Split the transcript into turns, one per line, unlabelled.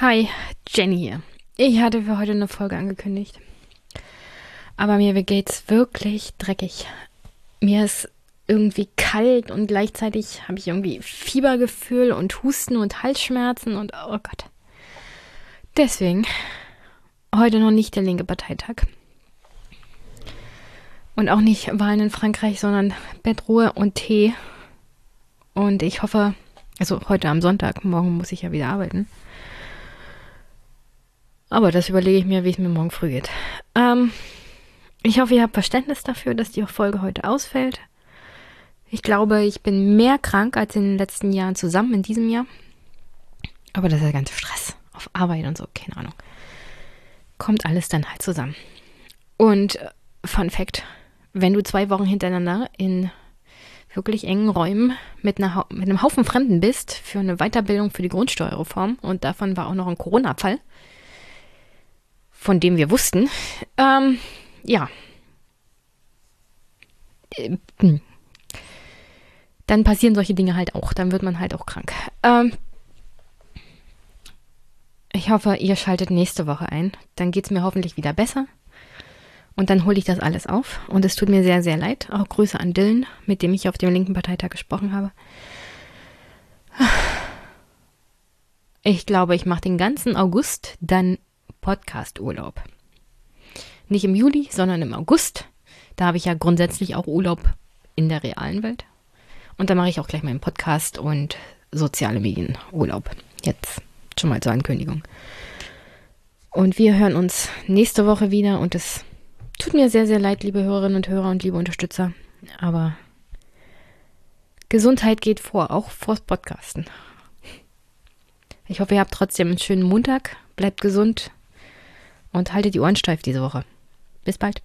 Hi, Jenny hier. Ich hatte für heute eine Folge angekündigt. Aber mir geht's wirklich dreckig. Mir ist irgendwie kalt und gleichzeitig habe ich irgendwie Fiebergefühl und Husten und Halsschmerzen und oh Gott. Deswegen heute noch nicht der linke Parteitag. Und auch nicht Wahlen in Frankreich, sondern Bettruhe und Tee. Und ich hoffe, also heute am Sonntag, morgen muss ich ja wieder arbeiten. Aber das überlege ich mir, wie es mir morgen früh geht. Ähm, ich hoffe, ihr habt Verständnis dafür, dass die Folge heute ausfällt. Ich glaube, ich bin mehr krank als in den letzten Jahren zusammen in diesem Jahr. Aber das ist der ganze Stress auf Arbeit und so, keine Ahnung. Kommt alles dann halt zusammen. Und äh, Fun Fact: Wenn du zwei Wochen hintereinander in wirklich engen Räumen mit, einer, mit einem Haufen Fremden bist für eine Weiterbildung für die Grundsteuerreform und davon war auch noch ein Corona-Fall, von dem wir wussten. Ähm, ja. Äh. Dann passieren solche Dinge halt auch. Dann wird man halt auch krank. Ähm, ich hoffe, ihr schaltet nächste Woche ein. Dann geht es mir hoffentlich wieder besser. Und dann hole ich das alles auf. Und es tut mir sehr, sehr leid. Auch Grüße an Dylan, mit dem ich auf dem linken Parteitag gesprochen habe. Ich glaube, ich mache den ganzen August dann Podcast-Urlaub. Nicht im Juli, sondern im August. Da habe ich ja grundsätzlich auch Urlaub in der realen Welt. Und da mache ich auch gleich meinen Podcast und soziale Medien Urlaub. Jetzt schon mal zur Ankündigung. Und wir hören uns nächste Woche wieder und es tut mir sehr, sehr leid, liebe Hörerinnen und Hörer und liebe Unterstützer. Aber Gesundheit geht vor, auch vors Podcasten. Ich hoffe, ihr habt trotzdem einen schönen Montag. Bleibt gesund und haltet die Ohren steif diese Woche. Bis bald.